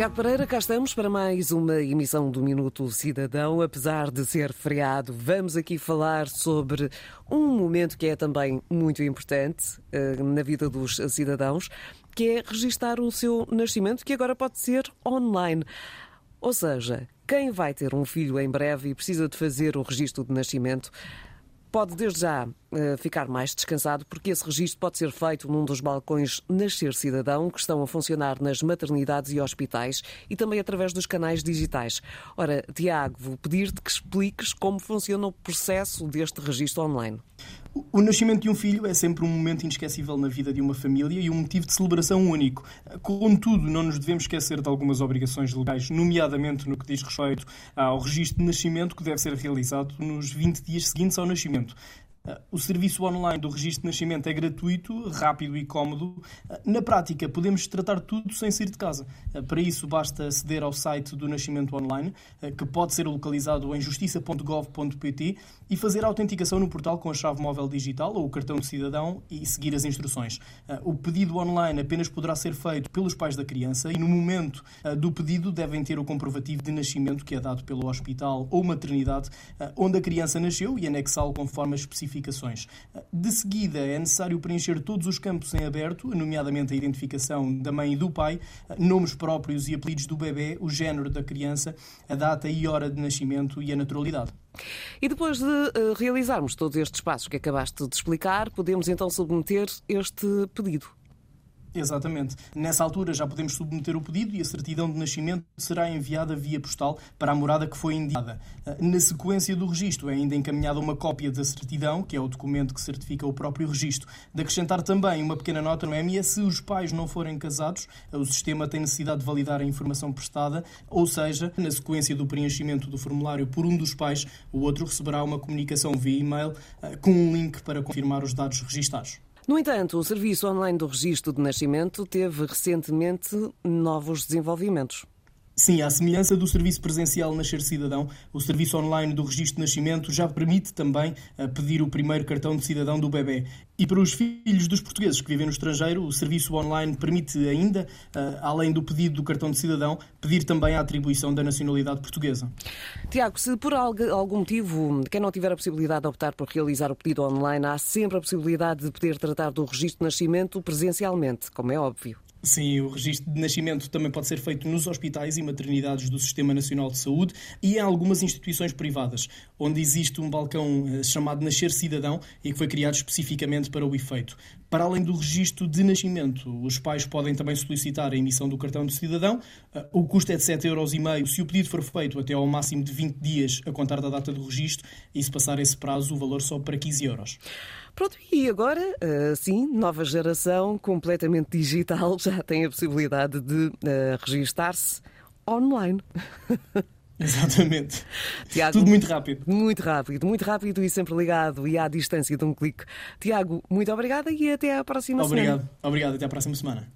Tiago Pereira, cá estamos para mais uma emissão do Minuto Cidadão. Apesar de ser feriado, vamos aqui falar sobre um momento que é também muito importante uh, na vida dos cidadãos, que é registar o seu nascimento, que agora pode ser online. Ou seja, quem vai ter um filho em breve e precisa de fazer o registro de nascimento, pode desde já ficar mais descansado, porque esse registro pode ser feito num dos balcões Nascer Cidadão, que estão a funcionar nas maternidades e hospitais e também através dos canais digitais. Ora, Tiago, vou pedir-te que expliques como funciona o processo deste registro online. O nascimento de um filho é sempre um momento inesquecível na vida de uma família e um motivo de celebração único. Contudo, não nos devemos esquecer de algumas obrigações legais, nomeadamente no que diz respeito ao registro de nascimento que deve ser realizado nos 20 dias seguintes ao nascimento. O serviço online do registro de nascimento é gratuito, rápido e cómodo. Na prática, podemos tratar tudo sem sair de casa. Para isso, basta aceder ao site do Nascimento Online, que pode ser localizado em justiça.gov.pt e fazer a autenticação no portal com a chave móvel digital ou o cartão de cidadão e seguir as instruções. O pedido online apenas poderá ser feito pelos pais da criança e, no momento do pedido, devem ter o comprovativo de nascimento que é dado pelo hospital ou maternidade onde a criança nasceu e anexá-lo conforme as especificações de seguida, é necessário preencher todos os campos em aberto, nomeadamente a identificação da mãe e do pai, nomes próprios e apelidos do bebê, o género da criança, a data e hora de nascimento e a naturalidade. E depois de uh, realizarmos todos estes passos que acabaste de explicar, podemos então submeter este pedido. Exatamente. Nessa altura já podemos submeter o pedido e a certidão de nascimento será enviada via postal para a morada que foi indicada. Ah, na sequência do registro é ainda encaminhada uma cópia da certidão, que é o documento que certifica o próprio registro. De acrescentar também uma pequena nota no ME, se os pais não forem casados, o sistema tem necessidade de validar a informação prestada, ou seja, na sequência do preenchimento do formulário por um dos pais, o outro receberá uma comunicação via e-mail ah, com um link para confirmar os dados registados. No entanto, o serviço online do registro de nascimento teve recentemente novos desenvolvimentos. Sim, à semelhança do serviço presencial Nascer Cidadão, o serviço online do registro de nascimento já permite também eh, pedir o primeiro cartão de cidadão do bebê. E para os filhos dos portugueses que vivem no estrangeiro, o serviço online permite ainda, eh, além do pedido do cartão de cidadão, pedir também a atribuição da nacionalidade portuguesa. Tiago, se por algum motivo quem não tiver a possibilidade de optar por realizar o pedido online, há sempre a possibilidade de poder tratar do registro de nascimento presencialmente, como é óbvio. Sim, o registro de nascimento também pode ser feito nos hospitais e maternidades do Sistema Nacional de Saúde e em algumas instituições privadas, onde existe um balcão eh, chamado Nascer Cidadão e que foi criado especificamente para o efeito. Para além do registro de nascimento, os pais podem também solicitar a emissão do cartão de cidadão. Eh, o custo é de 7,5 euros se o pedido for feito até ao máximo de 20 dias a contar da data do registro e se passar esse prazo o valor sobe para 15 euros. Pronto, e agora, eh, sim, nova geração, completamente digital, já tem a possibilidade de uh, registar-se online. Exatamente. Tiago, Tudo muito rápido. Muito rápido, muito rápido e sempre ligado e à distância de um clique. Tiago, muito obrigada e até à próxima Obrigado. semana. Obrigado, até à próxima semana.